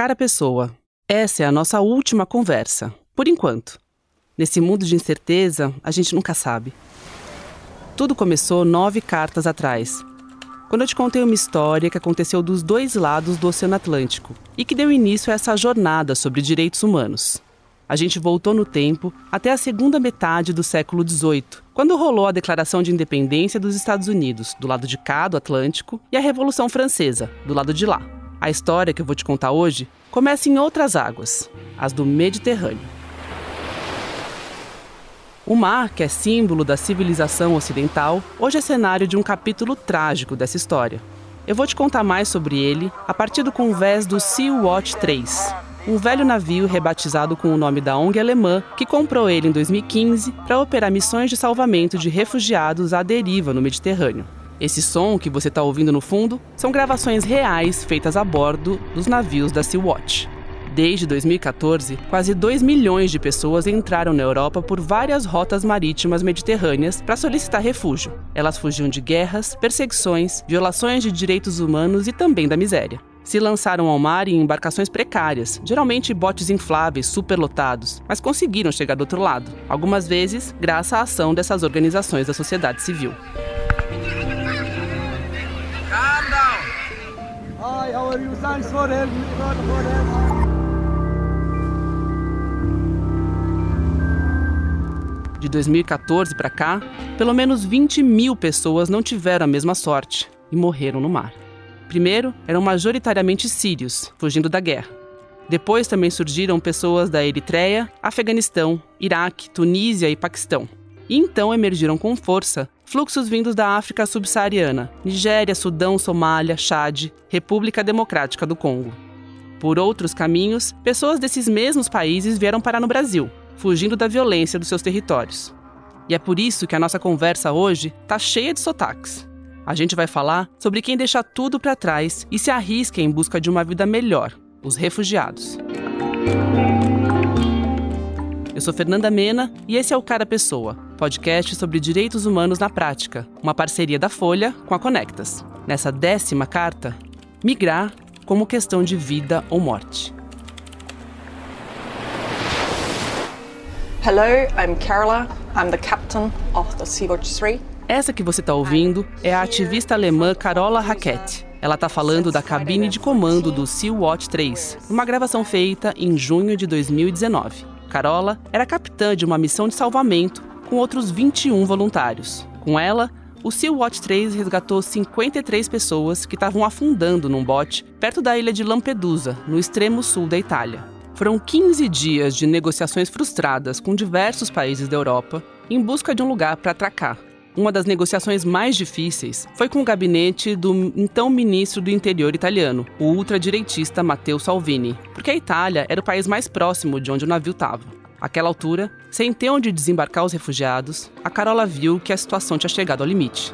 Cara Pessoa, essa é a nossa última conversa, por enquanto. Nesse mundo de incerteza, a gente nunca sabe. Tudo começou nove cartas atrás, quando eu te contei uma história que aconteceu dos dois lados do Oceano Atlântico e que deu início a essa jornada sobre direitos humanos. A gente voltou no tempo até a segunda metade do século XVIII, quando rolou a Declaração de Independência dos Estados Unidos, do lado de cá do Atlântico, e a Revolução Francesa, do lado de lá. A história que eu vou te contar hoje começa em outras águas, as do Mediterrâneo. O mar, que é símbolo da civilização ocidental, hoje é cenário de um capítulo trágico dessa história. Eu vou te contar mais sobre ele a partir do convés do Sea Watch 3, um velho navio rebatizado com o nome da ONG alemã que comprou ele em 2015 para operar missões de salvamento de refugiados à deriva no Mediterrâneo. Esse som que você está ouvindo no fundo são gravações reais feitas a bordo dos navios da Sea Watch. Desde 2014, quase 2 milhões de pessoas entraram na Europa por várias rotas marítimas mediterrâneas para solicitar refúgio. Elas fugiam de guerras, perseguições, violações de direitos humanos e também da miséria. Se lançaram ao mar em embarcações precárias, geralmente botes infláveis superlotados, mas conseguiram chegar do outro lado, algumas vezes graças à ação dessas organizações da sociedade civil. Hi, how are you? Thanks for helping. De 2014 para cá, pelo menos 20 mil pessoas não tiveram a mesma sorte e morreram no mar. Primeiro, eram majoritariamente sírios, fugindo da guerra. Depois também surgiram pessoas da Eritreia, Afeganistão, Iraque, Tunísia e Paquistão. E então emergiram com força fluxos vindos da África subsaariana, Nigéria, Sudão, Somália, Chad, República Democrática do Congo. Por outros caminhos, pessoas desses mesmos países vieram parar no Brasil, fugindo da violência dos seus territórios. E é por isso que a nossa conversa hoje está cheia de sotaques. A gente vai falar sobre quem deixa tudo para trás e se arrisca em busca de uma vida melhor, os refugiados. Eu sou Fernanda Mena e esse é o Cara Pessoa, podcast sobre direitos humanos na prática, uma parceria da Folha com a Conectas. Nessa décima carta, migrar como questão de vida ou morte. Hello, I'm Carola. I'm the captain of the Sea-Watch 3. Essa que você está ouvindo é a ativista alemã Carola Hackett. Ela está falando da cabine de comando do Sea-Watch 3, uma gravação feita em junho de 2019. Carola era capitã de uma missão de salvamento com outros 21 voluntários. Com ela, o Sea-Watch 3 resgatou 53 pessoas que estavam afundando num bote perto da ilha de Lampedusa, no extremo sul da Itália. Foram 15 dias de negociações frustradas com diversos países da Europa em busca de um lugar para atracar. Uma das negociações mais difíceis foi com o gabinete do então ministro do interior italiano, o ultradireitista Matteo Salvini, porque a Itália era o país mais próximo de onde o navio estava. Àquela altura, sem ter onde desembarcar os refugiados, a Carola viu que a situação tinha chegado ao limite.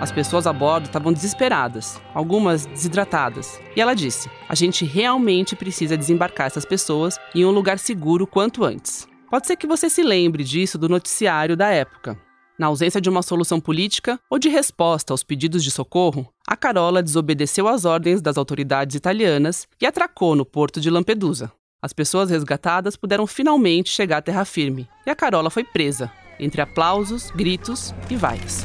As pessoas a bordo estavam desesperadas, algumas desidratadas. E ela disse: A gente realmente precisa desembarcar essas pessoas em um lugar seguro quanto antes. Pode ser que você se lembre disso do noticiário da época. Na ausência de uma solução política ou de resposta aos pedidos de socorro, a Carola desobedeceu às ordens das autoridades italianas e atracou no porto de Lampedusa. As pessoas resgatadas puderam finalmente chegar à terra firme e a Carola foi presa, entre aplausos, gritos e vaias.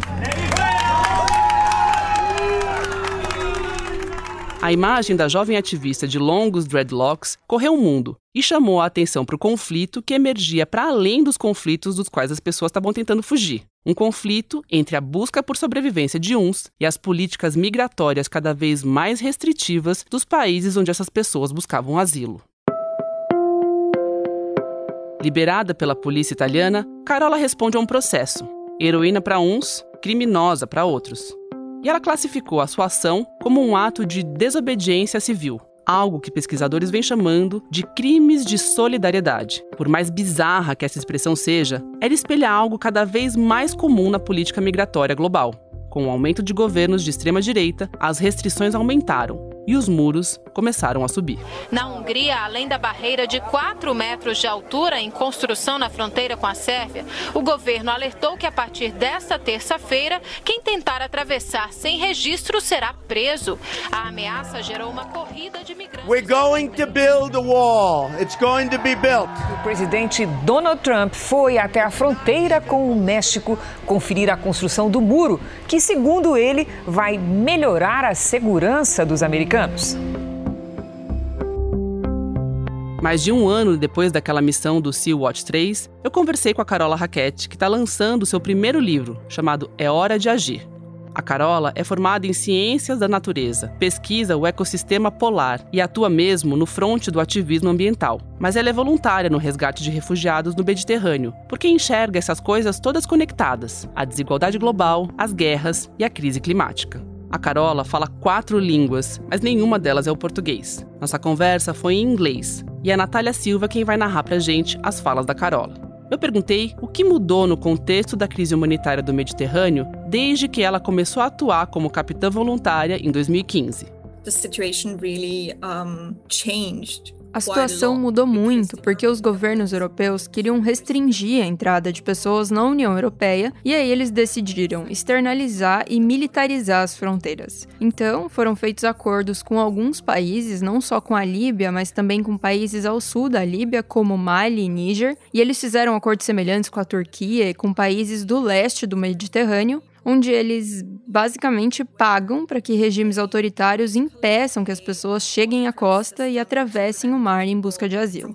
A imagem da jovem ativista de longos dreadlocks correu o mundo e chamou a atenção para o conflito que emergia para além dos conflitos dos quais as pessoas estavam tentando fugir. Um conflito entre a busca por sobrevivência de uns e as políticas migratórias cada vez mais restritivas dos países onde essas pessoas buscavam asilo. Liberada pela polícia italiana, Carola responde a um processo. Heroína para uns, criminosa para outros e ela classificou a sua ação como um ato de desobediência civil, algo que pesquisadores vêm chamando de crimes de solidariedade. Por mais bizarra que essa expressão seja, ela espelha algo cada vez mais comum na política migratória global. Com o aumento de governos de extrema direita, as restrições aumentaram. E os muros começaram a subir. Na Hungria, além da barreira de 4 metros de altura em construção na fronteira com a Sérvia, o governo alertou que a partir desta terça-feira, quem tentar atravessar sem registro será preso. A ameaça gerou uma corrida de migrantes. We're going to build a wall. It's going to be built. O presidente Donald Trump foi até a fronteira com o México conferir a construção do muro, que, segundo ele, vai melhorar a segurança dos americanos. Mais de um ano depois daquela missão do Sea Watch 3, eu conversei com a Carola Raquette, que está lançando seu primeiro livro, chamado É Hora de Agir. A Carola é formada em Ciências da Natureza, pesquisa o ecossistema polar e atua mesmo no fronte do ativismo ambiental. Mas ela é voluntária no resgate de refugiados no Mediterrâneo, porque enxerga essas coisas todas conectadas: a desigualdade global, as guerras e a crise climática. A Carola fala quatro línguas, mas nenhuma delas é o português. Nossa conversa foi em inglês e é a Natália Silva quem vai narrar pra gente as falas da Carola. Eu perguntei o que mudou no contexto da crise humanitária do Mediterrâneo desde que ela começou a atuar como capitã voluntária em 2015. The situation really um, changed a situação mudou muito porque os governos europeus queriam restringir a entrada de pessoas na União Europeia e aí eles decidiram externalizar e militarizar as fronteiras. Então, foram feitos acordos com alguns países, não só com a Líbia, mas também com países ao sul da Líbia, como Mali e Níger, e eles fizeram acordos semelhantes com a Turquia e com países do leste do Mediterrâneo, onde eles basicamente pagam para que regimes autoritários impeçam que as pessoas cheguem à costa e atravessem o mar em busca de asilo.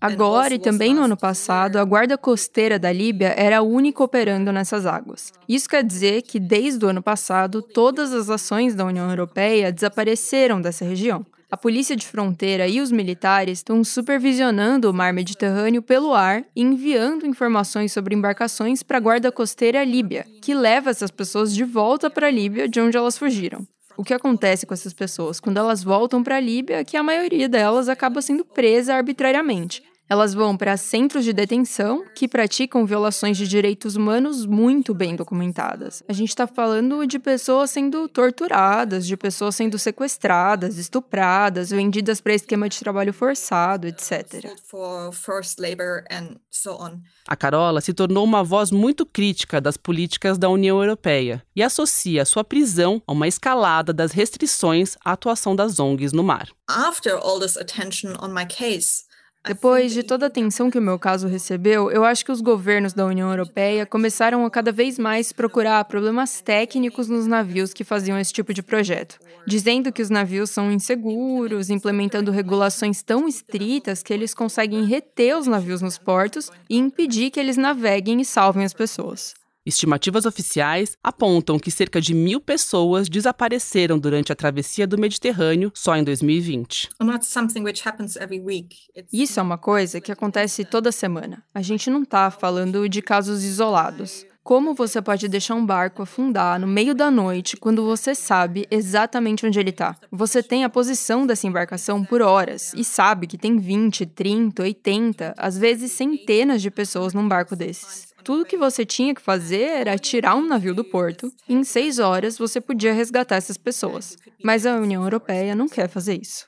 Agora e também no ano passado, a Guarda Costeira da Líbia era a única operando nessas águas. Isso quer dizer que, desde o ano passado, todas as ações da União Europeia desapareceram dessa região. A polícia de fronteira e os militares estão supervisionando o mar Mediterrâneo pelo ar e enviando informações sobre embarcações para a guarda costeira líbia, que leva essas pessoas de volta para a Líbia, de onde elas fugiram. O que acontece com essas pessoas quando elas voltam para a Líbia é que a maioria delas acaba sendo presa arbitrariamente. Elas vão para centros de detenção que praticam violações de direitos humanos muito bem documentadas. A gente está falando de pessoas sendo torturadas, de pessoas sendo sequestradas, estupradas, vendidas para esquema de trabalho forçado, etc. A Carola se tornou uma voz muito crítica das políticas da União Europeia e associa sua prisão a uma escalada das restrições à atuação das ONGs no mar. After all this attention on my case, depois de toda a atenção que o meu caso recebeu, eu acho que os governos da União Europeia começaram a cada vez mais procurar problemas técnicos nos navios que faziam esse tipo de projeto, dizendo que os navios são inseguros, implementando regulações tão estritas que eles conseguem reter os navios nos portos e impedir que eles naveguem e salvem as pessoas. Estimativas oficiais apontam que cerca de mil pessoas desapareceram durante a travessia do Mediterrâneo só em 2020. Isso é uma coisa que acontece toda semana. A gente não está falando de casos isolados. Como você pode deixar um barco afundar no meio da noite quando você sabe exatamente onde ele está? Você tem a posição dessa embarcação por horas e sabe que tem 20, 30, 80, às vezes centenas de pessoas num barco desses tudo que você tinha que fazer era tirar um navio do porto e em seis horas você podia resgatar essas pessoas. Mas a União Europeia não quer fazer isso.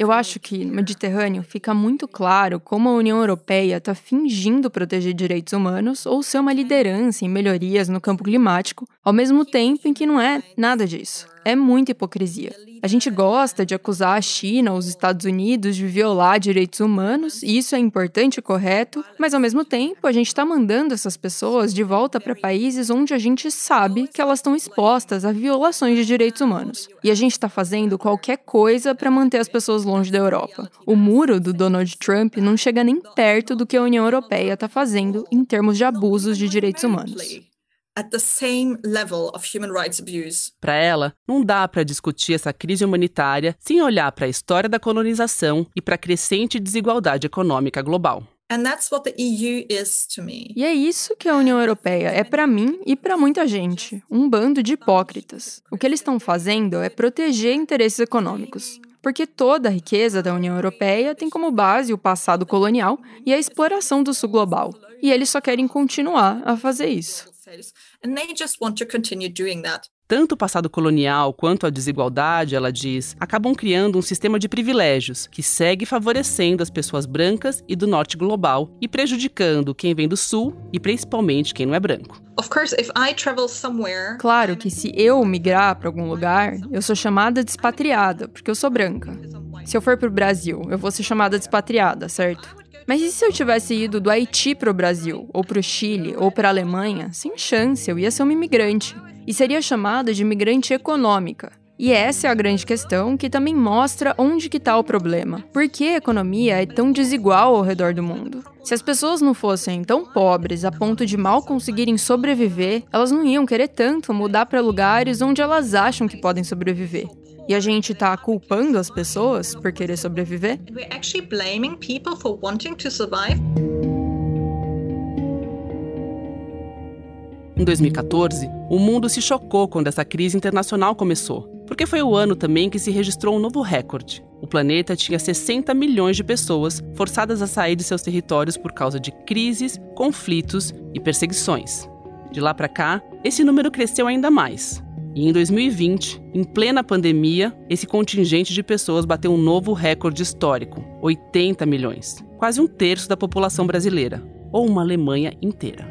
Eu acho que no Mediterrâneo fica muito claro como a União Europeia está fingindo proteger direitos humanos ou ser uma liderança em melhorias no campo climático, ao mesmo tempo em que não é nada disso. É muita hipocrisia. A gente gosta de acusar a China ou os Estados Unidos de violar direitos humanos, e isso é importante e correto, mas ao mesmo tempo a gente está mandando essas pessoas de volta para países onde a gente sabe que elas estão expostas a violações de direitos humanos. E a gente está fazendo qualquer coisa para manter as pessoas longe da Europa. O muro do Donald Trump não chega nem perto do que a União Europeia está fazendo em termos de abusos de direitos humanos at the same level of human rights abuse. Para ela, não dá para discutir essa crise humanitária sem olhar para a história da colonização e para a crescente desigualdade econômica global. E é isso que a União Europeia é para mim e para muita gente, um bando de hipócritas. O que eles estão fazendo é proteger interesses econômicos. porque toda a riqueza da União Europeia tem como base o passado colonial e a exploração do sul global. E eles só querem continuar a fazer isso. Tanto o passado colonial quanto a desigualdade, ela diz, acabam criando um sistema de privilégios que segue favorecendo as pessoas brancas e do norte global e prejudicando quem vem do sul e principalmente quem não é branco. Claro que se eu migrar para algum lugar, eu sou chamada de expatriada, porque eu sou branca. Se eu for para o Brasil, eu vou ser chamada de expatriada, certo? Mas e se eu tivesse ido do Haiti para o Brasil, ou para o Chile, ou para a Alemanha? Sem chance, eu ia ser uma imigrante e seria chamada de imigrante econômica. E essa é a grande questão que também mostra onde que está o problema. Por que a economia é tão desigual ao redor do mundo? Se as pessoas não fossem tão pobres a ponto de mal conseguirem sobreviver, elas não iam querer tanto mudar para lugares onde elas acham que podem sobreviver. E a gente está culpando as pessoas por querer sobreviver? We're actually blaming people for wanting to survive. Em 2014, o mundo se chocou quando essa crise internacional começou, porque foi o ano também que se registrou um novo recorde. O planeta tinha 60 milhões de pessoas forçadas a sair de seus territórios por causa de crises, conflitos e perseguições. De lá para cá, esse número cresceu ainda mais. E em 2020, em plena pandemia, esse contingente de pessoas bateu um novo recorde histórico: 80 milhões, quase um terço da população brasileira, ou uma Alemanha inteira.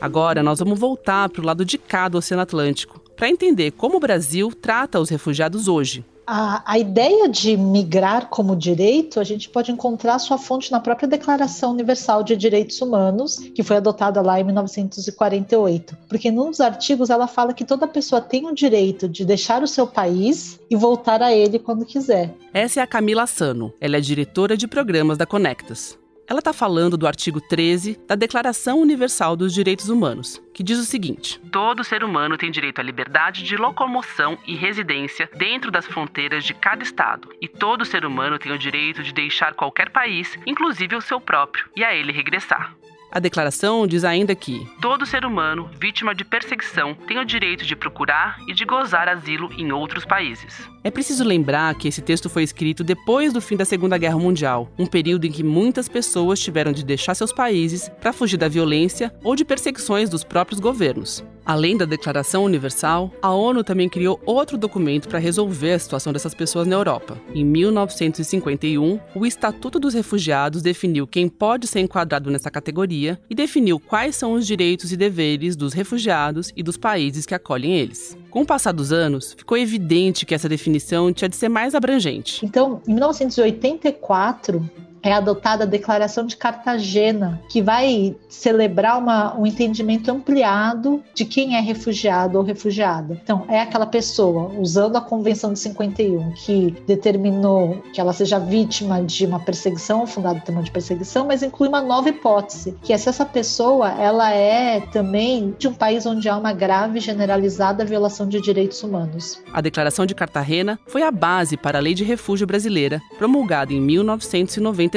Agora nós vamos voltar para o lado de cá do Oceano Atlântico para entender como o Brasil trata os refugiados hoje. A, a, ideia de migrar como direito, a gente pode encontrar sua fonte na própria Declaração Universal de Direitos Humanos, que foi adotada lá em 1948. Porque nos artigos ela fala que toda pessoa tem o direito de deixar o seu país e voltar a ele quando quiser. Essa é a Camila Sano. Ela é diretora de programas da Conectas. Ela está falando do artigo 13 da Declaração Universal dos Direitos Humanos, que diz o seguinte: Todo ser humano tem direito à liberdade de locomoção e residência dentro das fronteiras de cada estado, e todo ser humano tem o direito de deixar qualquer país, inclusive o seu próprio, e a ele regressar. A declaração diz ainda que todo ser humano vítima de perseguição tem o direito de procurar e de gozar asilo em outros países. É preciso lembrar que esse texto foi escrito depois do fim da Segunda Guerra Mundial, um período em que muitas pessoas tiveram de deixar seus países para fugir da violência ou de perseguições dos próprios governos. Além da Declaração Universal, a ONU também criou outro documento para resolver a situação dessas pessoas na Europa. Em 1951, o Estatuto dos Refugiados definiu quem pode ser enquadrado nessa categoria e definiu quais são os direitos e deveres dos refugiados e dos países que acolhem eles. Com o passar dos anos, ficou evidente que essa definição tinha de ser mais abrangente. Então, em 1984, é adotada a Declaração de Cartagena, que vai celebrar uma, um entendimento ampliado de quem é refugiado ou refugiada. Então, é aquela pessoa, usando a Convenção de 51, que determinou que ela seja vítima de uma perseguição, fundada no tema de perseguição, mas inclui uma nova hipótese, que é se essa pessoa ela é também de um país onde há uma grave generalizada violação de direitos humanos. A Declaração de Cartagena foi a base para a Lei de Refúgio Brasileira, promulgada em 1990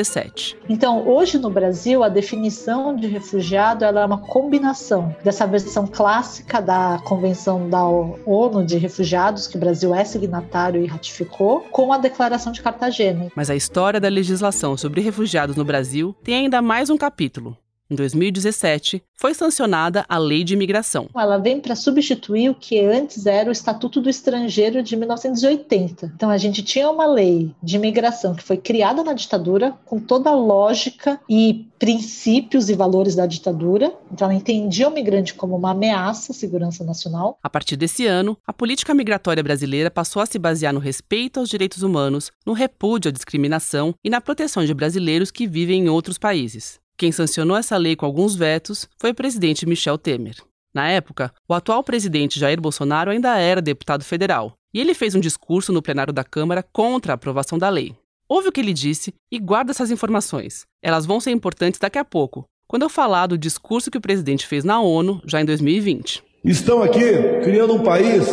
então, hoje no Brasil, a definição de refugiado ela é uma combinação dessa versão clássica da Convenção da ONU de Refugiados, que o Brasil é signatário e ratificou, com a Declaração de Cartagena. Mas a história da legislação sobre refugiados no Brasil tem ainda mais um capítulo. Em 2017, foi sancionada a Lei de Imigração. Ela vem para substituir o que antes era o Estatuto do Estrangeiro de 1980. Então a gente tinha uma lei de imigração que foi criada na ditadura com toda a lógica e princípios e valores da ditadura. Então ela entendia o migrante como uma ameaça à segurança nacional. A partir desse ano, a política migratória brasileira passou a se basear no respeito aos direitos humanos, no repúdio à discriminação e na proteção de brasileiros que vivem em outros países. Quem sancionou essa lei com alguns vetos foi o presidente Michel Temer. Na época, o atual presidente Jair Bolsonaro ainda era deputado federal, e ele fez um discurso no plenário da Câmara contra a aprovação da lei. Ouve o que ele disse e guarda essas informações. Elas vão ser importantes daqui a pouco, quando eu falar do discurso que o presidente fez na ONU já em 2020. Estão aqui criando um país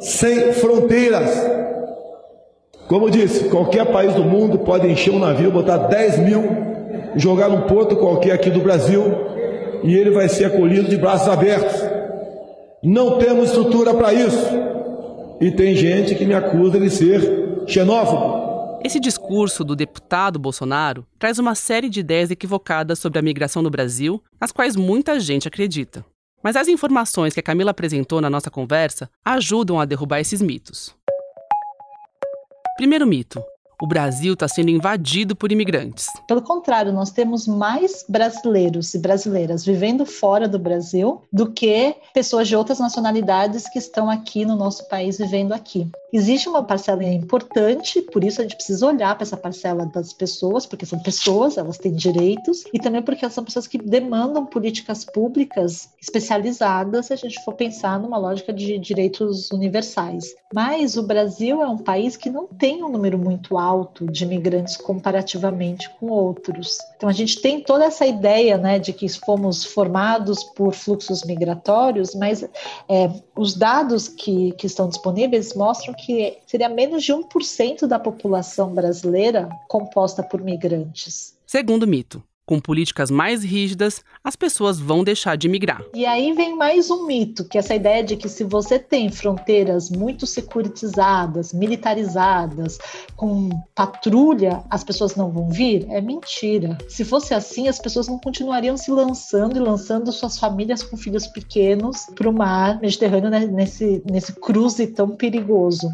sem fronteiras. Como eu disse, qualquer país do mundo pode encher um navio, botar 10 mil jogar num porto qualquer aqui do Brasil e ele vai ser acolhido de braços abertos. Não temos estrutura para isso. E tem gente que me acusa de ser xenófobo. Esse discurso do deputado Bolsonaro traz uma série de ideias equivocadas sobre a migração no Brasil, nas quais muita gente acredita. Mas as informações que a Camila apresentou na nossa conversa ajudam a derrubar esses mitos. Primeiro mito: o Brasil está sendo invadido por imigrantes. Pelo contrário, nós temos mais brasileiros e brasileiras vivendo fora do Brasil do que pessoas de outras nacionalidades que estão aqui no nosso país vivendo aqui. Existe uma parcela importante, por isso a gente precisa olhar para essa parcela das pessoas, porque são pessoas, elas têm direitos, e também porque elas são pessoas que demandam políticas públicas especializadas, se a gente for pensar numa lógica de direitos universais. Mas o Brasil é um país que não tem um número muito alto de imigrantes comparativamente com outros. Então a gente tem toda essa ideia né, de que fomos formados por fluxos migratórios, mas é, os dados que, que estão disponíveis mostram que seria menos de 1% da população brasileira composta por migrantes. Segundo mito, com políticas mais rígidas, as pessoas vão deixar de migrar. E aí vem mais um mito, que é essa ideia de que se você tem fronteiras muito securitizadas, militarizadas, com patrulha, as pessoas não vão vir? É mentira. Se fosse assim, as pessoas não continuariam se lançando e lançando suas famílias com filhos pequenos para o mar Mediterrâneo né, nesse, nesse cruze tão perigoso.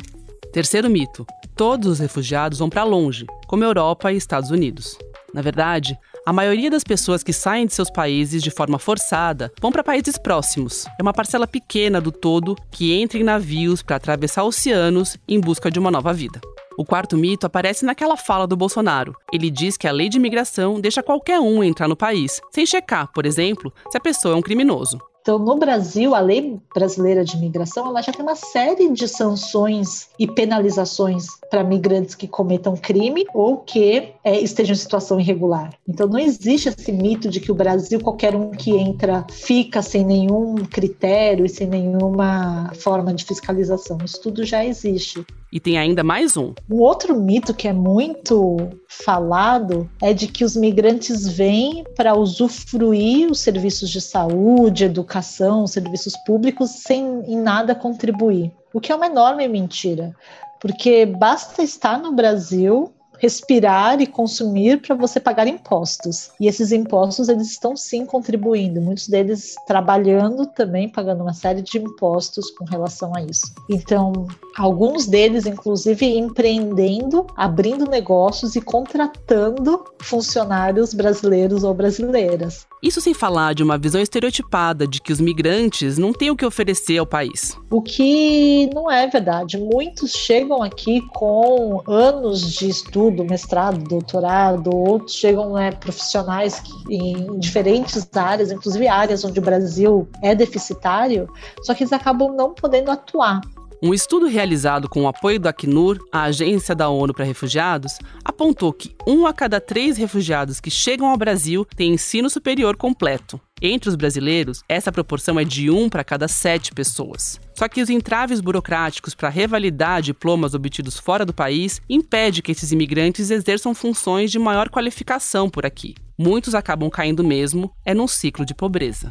Terceiro mito: todos os refugiados vão para longe, como Europa e Estados Unidos. Na verdade, a maioria das pessoas que saem de seus países de forma forçada vão para países próximos. É uma parcela pequena do todo que entra em navios para atravessar oceanos em busca de uma nova vida. O quarto mito aparece naquela fala do Bolsonaro. Ele diz que a lei de imigração deixa qualquer um entrar no país, sem checar, por exemplo, se a pessoa é um criminoso. Então, no Brasil, a lei brasileira de imigração ela já tem uma série de sanções e penalizações para migrantes que cometam crime ou que é, estejam em situação irregular. Então, não existe esse mito de que o Brasil, qualquer um que entra, fica sem nenhum critério e sem nenhuma forma de fiscalização. Isso tudo já existe. E tem ainda mais um. Um outro mito que é muito falado é de que os migrantes vêm para usufruir os serviços de saúde, educação, serviços públicos sem em nada contribuir. O que é uma enorme mentira, porque basta estar no Brasil respirar e consumir para você pagar impostos. E esses impostos eles estão sim contribuindo, muitos deles trabalhando também, pagando uma série de impostos com relação a isso. Então, alguns deles inclusive empreendendo, abrindo negócios e contratando funcionários brasileiros ou brasileiras. Isso sem falar de uma visão estereotipada de que os migrantes não têm o que oferecer ao país. O que não é verdade. Muitos chegam aqui com anos de estudo, mestrado, doutorado, outros chegam né, profissionais em diferentes áreas, inclusive áreas onde o Brasil é deficitário, só que eles acabam não podendo atuar. Um estudo realizado com o apoio do Acnur, a Agência da ONU para Refugiados, apontou que um a cada três refugiados que chegam ao Brasil tem ensino superior completo. Entre os brasileiros, essa proporção é de um para cada sete pessoas. Só que os entraves burocráticos para revalidar diplomas obtidos fora do país impede que esses imigrantes exerçam funções de maior qualificação por aqui. Muitos acabam caindo mesmo é num ciclo de pobreza.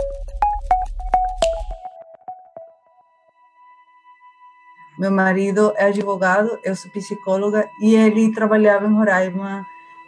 Meu marido é advogado, eu sou psicóloga e ele trabalhava em Roraima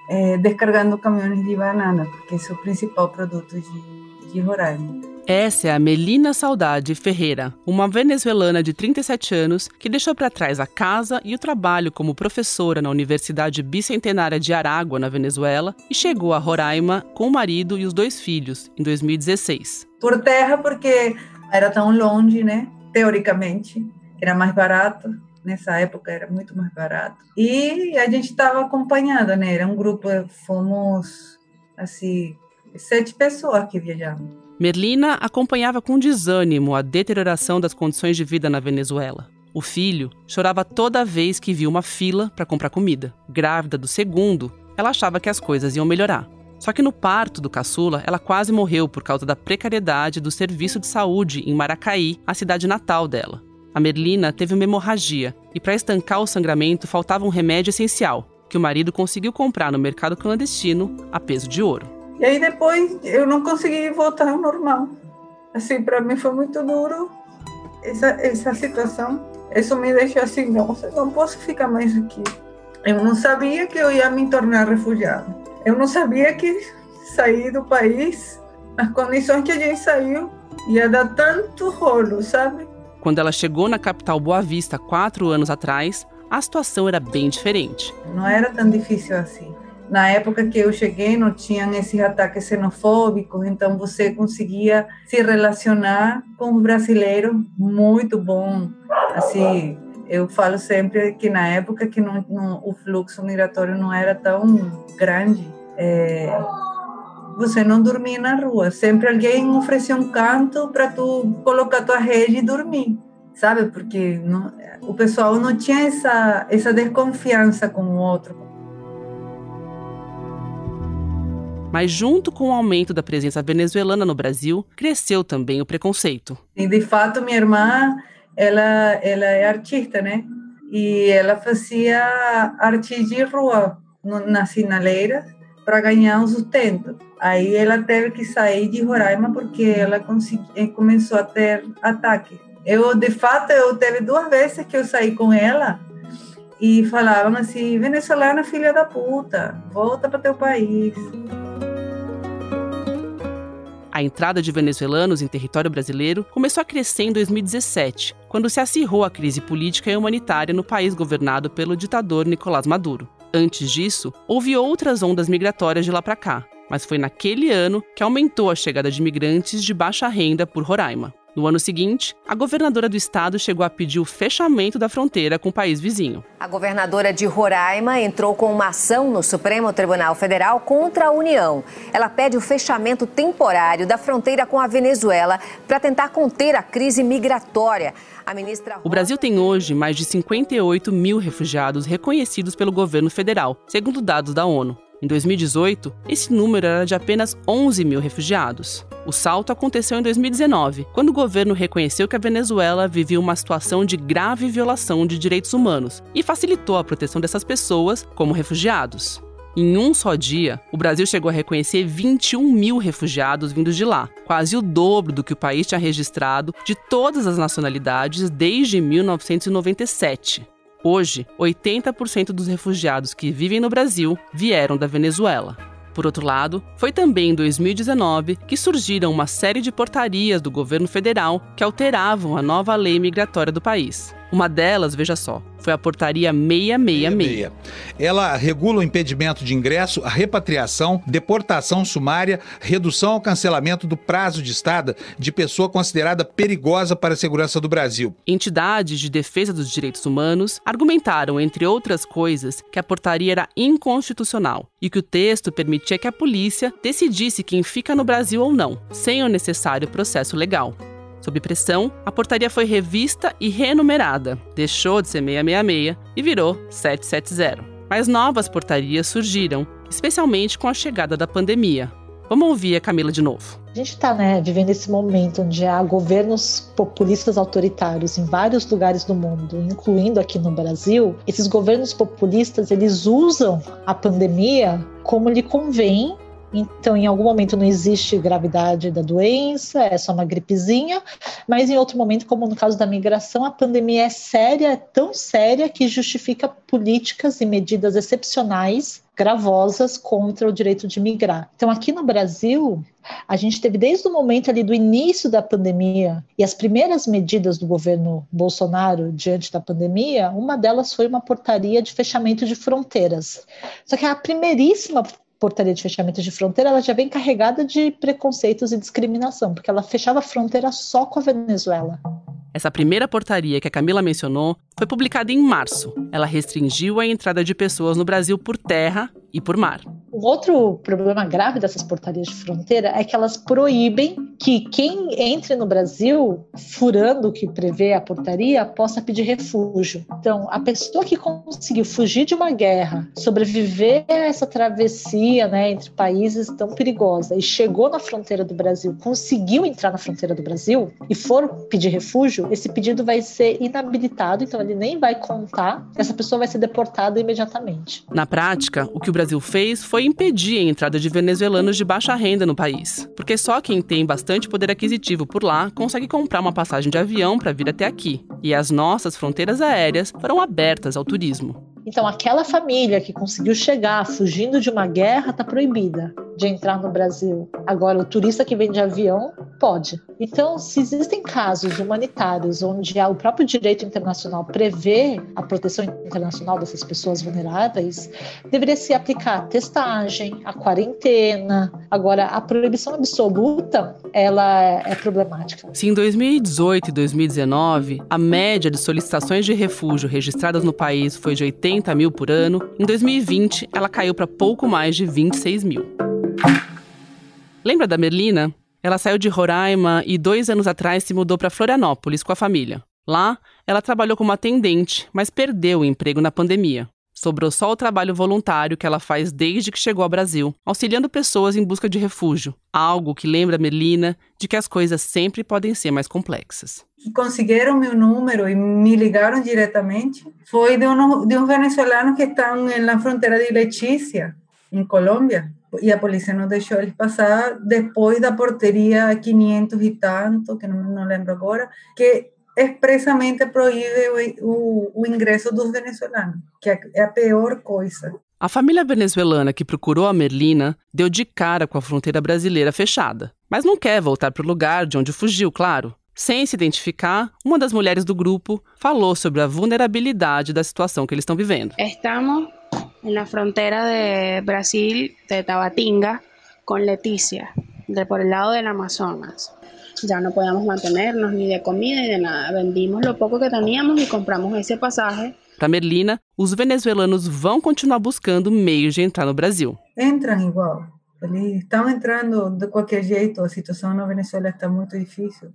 é, descarregando caminhões de banana, porque esse é o principal produto de, de Roraima. Essa é a Melina Saudade Ferreira, uma venezuelana de 37 anos que deixou para trás a casa e o trabalho como professora na Universidade Bicentenária de Aragua, na Venezuela, e chegou a Roraima com o marido e os dois filhos em 2016. Por terra, porque era tão longe, né? Teoricamente era mais barato. Nessa época era muito mais barato. E a gente estava acompanhando, né? Era um grupo, fomos assim, sete pessoas que viajamos. Merlina acompanhava com desânimo a deterioração das condições de vida na Venezuela. O filho chorava toda vez que via uma fila para comprar comida. Grávida do segundo, ela achava que as coisas iam melhorar. Só que no parto do caçula, ela quase morreu por causa da precariedade do serviço de saúde em Maracaí, a cidade natal dela. A Merlina teve uma hemorragia e, para estancar o sangramento, faltava um remédio essencial que o marido conseguiu comprar no mercado clandestino a peso de ouro. E aí depois eu não consegui voltar ao normal. Assim, para mim foi muito duro essa, essa situação. Isso me deixou assim, não, não posso ficar mais aqui. Eu não sabia que eu ia me tornar refugiada. Eu não sabia que sair do país, as condições que a gente saiu, ia dar tanto rolo, sabe? Quando ela chegou na capital Boa Vista quatro anos atrás, a situação era bem diferente. Não era tão difícil assim. Na época que eu cheguei, não tinham esses ataques xenofóbicos, então você conseguia se relacionar com o brasileiro muito bom. Assim, eu falo sempre que na época que não, não, o fluxo migratório não era tão grande, é, você não dormia na rua. Sempre alguém oferecia um canto para tu colocar tua rede e dormir, sabe? Porque não, o pessoal não tinha essa essa desconfiança com o outro. Mas junto com o aumento da presença venezuelana no Brasil, cresceu também o preconceito. E de fato, minha irmã, ela, ela é artista, né? E ela fazia arte de rua na sinaleira para ganhar um sustento. Aí ela teve que sair de Roraima porque ela eh, começou a ter ataque. Eu, de fato, eu teve duas vezes que eu saí com ela e falavam assim: venezuelana filha da puta, volta para teu país. A entrada de venezuelanos em território brasileiro começou a crescer em 2017, quando se acirrou a crise política e humanitária no país governado pelo ditador Nicolás Maduro. Antes disso, houve outras ondas migratórias de lá para cá, mas foi naquele ano que aumentou a chegada de imigrantes de baixa renda por Roraima. No ano seguinte, a governadora do estado chegou a pedir o fechamento da fronteira com o país vizinho. A governadora de Roraima entrou com uma ação no Supremo Tribunal Federal contra a União. Ela pede o fechamento temporário da fronteira com a Venezuela para tentar conter a crise migratória. A ministra... O Brasil tem hoje mais de 58 mil refugiados reconhecidos pelo governo federal, segundo dados da ONU. Em 2018, esse número era de apenas 11 mil refugiados. O salto aconteceu em 2019, quando o governo reconheceu que a Venezuela vivia uma situação de grave violação de direitos humanos e facilitou a proteção dessas pessoas como refugiados. Em um só dia, o Brasil chegou a reconhecer 21 mil refugiados vindos de lá, quase o dobro do que o país tinha registrado de todas as nacionalidades desde 1997. Hoje, 80% dos refugiados que vivem no Brasil vieram da Venezuela. Por outro lado, foi também em 2019 que surgiram uma série de portarias do governo federal que alteravam a nova lei migratória do país. Uma delas, veja só, foi a portaria 666. Ela regula o impedimento de ingresso, a repatriação, deportação sumária, redução ao cancelamento do prazo de estada de pessoa considerada perigosa para a segurança do Brasil. Entidades de defesa dos direitos humanos argumentaram, entre outras coisas, que a portaria era inconstitucional e que o texto permitia que a polícia decidisse quem fica no Brasil ou não, sem o necessário processo legal. Sob pressão, a portaria foi revista e renumerada, deixou de ser 666 e virou 770. Mas novas portarias surgiram, especialmente com a chegada da pandemia. Vamos ouvir a Camila de novo. A gente está né, vivendo esse momento onde há governos populistas autoritários em vários lugares do mundo, incluindo aqui no Brasil. Esses governos populistas eles usam a pandemia como lhe convém então, em algum momento não existe gravidade da doença, é só uma gripezinha, mas em outro momento, como no caso da migração, a pandemia é séria, é tão séria que justifica políticas e medidas excepcionais, gravosas contra o direito de migrar. Então, aqui no Brasil, a gente teve desde o momento ali do início da pandemia e as primeiras medidas do governo Bolsonaro diante da pandemia, uma delas foi uma portaria de fechamento de fronteiras. Só que a primeiríssima portaria de fechamento de fronteira, ela já vem carregada de preconceitos e discriminação, porque ela fechava a fronteira só com a Venezuela. Essa primeira portaria que a Camila mencionou foi publicada em março. Ela restringiu a entrada de pessoas no Brasil por terra e por mar. Um outro problema grave dessas portarias de fronteira é que elas proíbem que quem entre no Brasil, furando o que prevê a portaria, possa pedir refúgio. Então, a pessoa que conseguiu fugir de uma guerra, sobreviver a essa travessia né, entre países tão perigosa e chegou na fronteira do Brasil, conseguiu entrar na fronteira do Brasil e for pedir refúgio, esse pedido vai ser inabilitado, então ele nem vai contar, essa pessoa vai ser deportada imediatamente. Na prática, o que o Brasil fez foi foi impedir a entrada de venezuelanos de baixa renda no país, porque só quem tem bastante poder aquisitivo por lá consegue comprar uma passagem de avião para vir até aqui. E as nossas fronteiras aéreas foram abertas ao turismo. Então, aquela família que conseguiu chegar fugindo de uma guerra está proibida de entrar no Brasil. Agora, o turista que vem de avião pode. Então, se existem casos humanitários onde o próprio direito internacional prevê a proteção internacional dessas pessoas vulneráveis, deveria se aplicar a testagem, a quarentena. Agora, a proibição absoluta, ela é problemática. Se em 2018 e 2019 a média de solicitações de refúgio registradas no país foi de 80 mil por ano, em 2020 ela caiu para pouco mais de 26 mil. Lembra da Merlina? Ela saiu de Roraima e dois anos atrás se mudou para Florianópolis com a família. Lá, ela trabalhou como atendente, mas perdeu o emprego na pandemia. Sobrou só o trabalho voluntário que ela faz desde que chegou ao Brasil, auxiliando pessoas em busca de refúgio. Algo que lembra a Merlina de que as coisas sempre podem ser mais complexas. Conseguiram meu número e me ligaram diretamente. Foi de um, de um venezuelano que está na fronteira de Letícia, em Colômbia e a polícia não deixou eles passar depois da porteria 500 e tanto, que não, não lembro agora, que expressamente proíbe o, o, o ingresso dos venezuelanos, que é a pior coisa. A família venezuelana que procurou a Merlina deu de cara com a fronteira brasileira fechada, mas não quer voltar para o lugar de onde fugiu, claro. Sem se identificar, uma das mulheres do grupo falou sobre a vulnerabilidade da situação que eles estão vivendo. Estamos en la frontera de Brasil, de Tabatinga, con Leticia, de por el lado del Amazonas. Ya no podíamos mantenernos ni de comida ni de nada. Vendimos lo poco que teníamos y compramos esse pasaje. Para Merlina, os venezuelanos vão continuar buscando meios de entrar no Brasil. Entram igual. Eles estão entrando de qualquer jeito. A situação na Venezuela está muito difícil.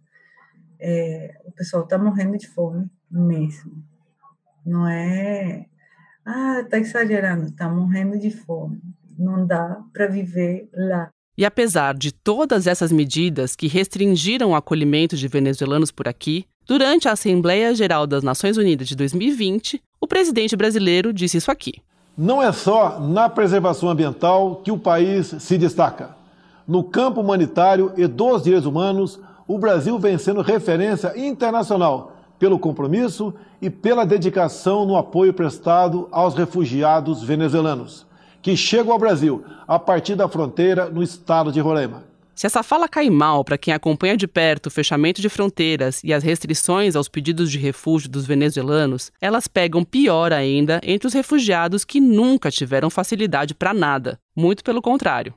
É, o pessoal está morrendo de fome mesmo. Não é ah, tá exagerando, tá morrendo de fome. Não dá para viver lá. E apesar de todas essas medidas que restringiram o acolhimento de venezuelanos por aqui, durante a Assembleia Geral das Nações Unidas de 2020, o presidente brasileiro disse isso aqui. Não é só na preservação ambiental que o país se destaca. No campo humanitário e dos direitos humanos, o Brasil vem sendo referência internacional pelo compromisso e pela dedicação no apoio prestado aos refugiados venezuelanos, que chegam ao Brasil a partir da fronteira no estado de Roraima. Se essa fala cai mal para quem acompanha de perto o fechamento de fronteiras e as restrições aos pedidos de refúgio dos venezuelanos, elas pegam pior ainda entre os refugiados que nunca tiveram facilidade para nada. Muito pelo contrário.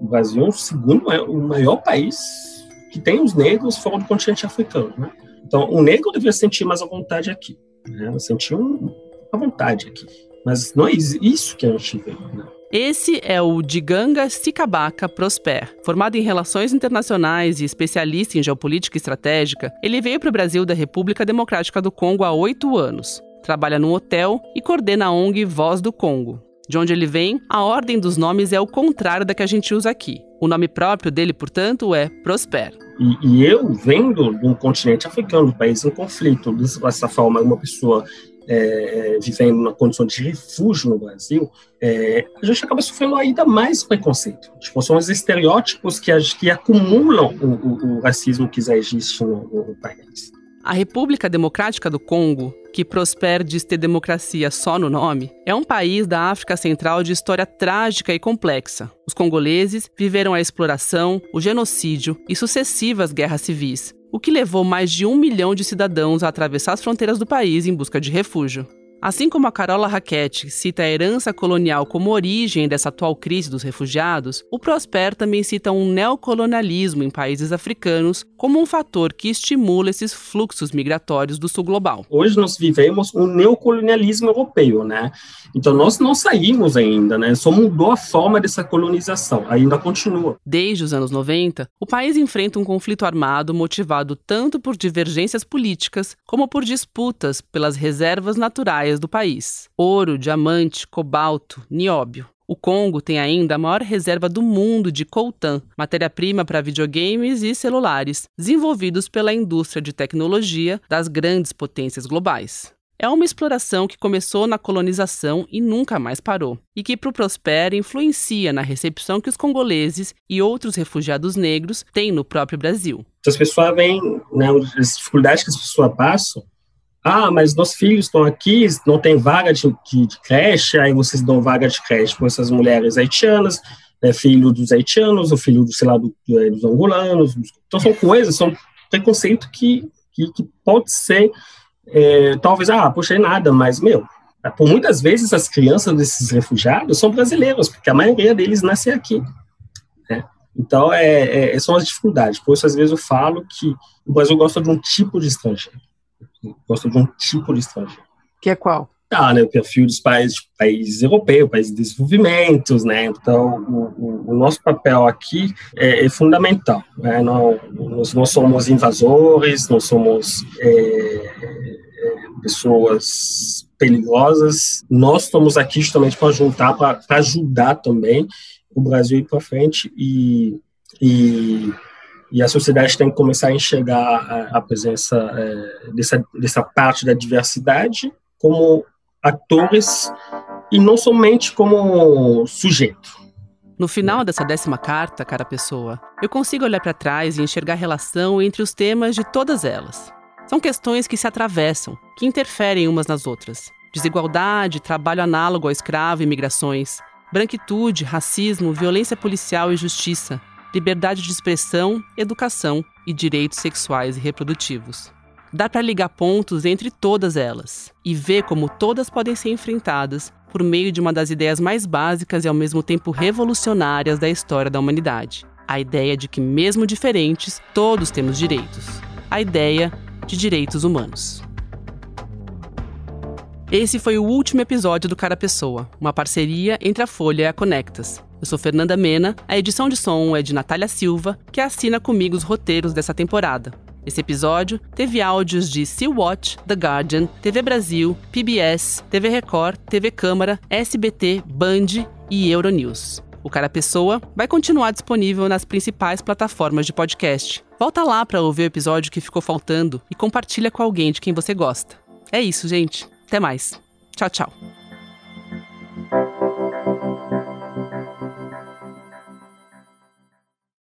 O Brasil é o segundo o maior país que tem os negros fora do continente africano. Né? Então, o negro devia sentir mais à vontade aqui, né? sentir um, vontade aqui. Mas não é isso que a gente vê. Né? Esse é o Diganga Sikabaka Prosper. Formado em Relações Internacionais e especialista em geopolítica estratégica, ele veio para o Brasil da República Democrática do Congo há oito anos. Trabalha num hotel e coordena a ONG Voz do Congo. De onde ele vem, a ordem dos nomes é o contrário da que a gente usa aqui. O nome próprio dele, portanto, é Prosper. E, e eu, vendo um continente africano, um país em conflito, dessa forma, uma pessoa é, é, vivendo na condição de refúgio no Brasil, é, a gente acaba sofrendo ainda mais preconceito. Tipo, são os estereótipos que, que acumulam o, o, o racismo que já existe no, no país. A República Democrática do Congo, que prospera de ter democracia só no nome, é um país da África Central de história trágica e complexa. Os congoleses viveram a exploração, o genocídio e sucessivas guerras civis, o que levou mais de um milhão de cidadãos a atravessar as fronteiras do país em busca de refúgio. Assim como a Carola Raquette cita a herança colonial como origem dessa atual crise dos refugiados, o Prosper também cita um neocolonialismo em países africanos como um fator que estimula esses fluxos migratórios do sul global. Hoje nós vivemos um neocolonialismo europeu, né? Então nós não saímos ainda, né? Só mudou a forma dessa colonização, ainda continua. Desde os anos 90, o país enfrenta um conflito armado motivado tanto por divergências políticas como por disputas pelas reservas naturais do país: ouro, diamante, cobalto, nióbio. O Congo tem ainda a maior reserva do mundo de coltan, matéria-prima para videogames e celulares, desenvolvidos pela indústria de tecnologia das grandes potências globais. É uma exploração que começou na colonização e nunca mais parou, e que para o Prospera influencia na recepção que os congoleses e outros refugiados negros têm no próprio Brasil. As pessoas veem, né, as dificuldades que as pessoas passam, ah, mas nossos filhos estão aqui, não tem vaga de, de, de creche, aí vocês dão vaga de creche para essas mulheres haitianas, né, filho dos haitianos, o filho, do, sei lá, do, dos angolanos. Então, são coisas, são preconceito que, que, que pode ser, é, talvez, ah, poxa, é nada, mas, meu, por muitas vezes as crianças desses refugiados são brasileiros, porque a maioria deles nasce aqui. Né? Então, é, é, são as dificuldades. Por isso, às vezes, eu falo que o Brasil gosta de um tipo de estrangeiro. Gosta de um tipo de estrangeiro. Que é qual? Ah, né, o perfil dos países, países europeus, países de desenvolvimento, né? Então, o, o, o nosso papel aqui é, é fundamental. Né? Não, nós não somos invasores, não somos é, é, pessoas perigosas. Nós estamos aqui justamente para juntar, para ajudar também o Brasil a ir para frente e, e e a sociedade tem que começar a enxergar a, presença é, dessa, dessa parte da diversidade como atores e não somente como sujeito. No final dessa décima carta, cara pessoa, eu consigo olhar para trás e enxergar relação entre os temas de todas elas. São questões que se atravessam, que interferem umas nas outras. Desigualdade, trabalho análogo ao escravo e migrações, branquitude, racismo, violência policial e justiça, liberdade de expressão, educação e direitos sexuais e reprodutivos. Dá para ligar pontos entre todas elas e ver como todas podem ser enfrentadas por meio de uma das ideias mais básicas e ao mesmo tempo revolucionárias da história da humanidade: a ideia de que, mesmo diferentes, todos temos direitos. A ideia de direitos humanos. Esse foi o último episódio do Cara Pessoa, uma parceria entre a Folha e a Conectas. Eu sou Fernanda Mena, a edição de som é de Natália Silva, que assina comigo os roteiros dessa temporada. Esse episódio teve áudios de Sea Watch, The Guardian, TV Brasil, PBS, TV Record, TV Câmara, SBT, Band e Euronews. O Cara Pessoa vai continuar disponível nas principais plataformas de podcast. Volta lá para ouvir o episódio que ficou faltando e compartilha com alguém de quem você gosta. É isso, gente. Até mais. Tchau, tchau.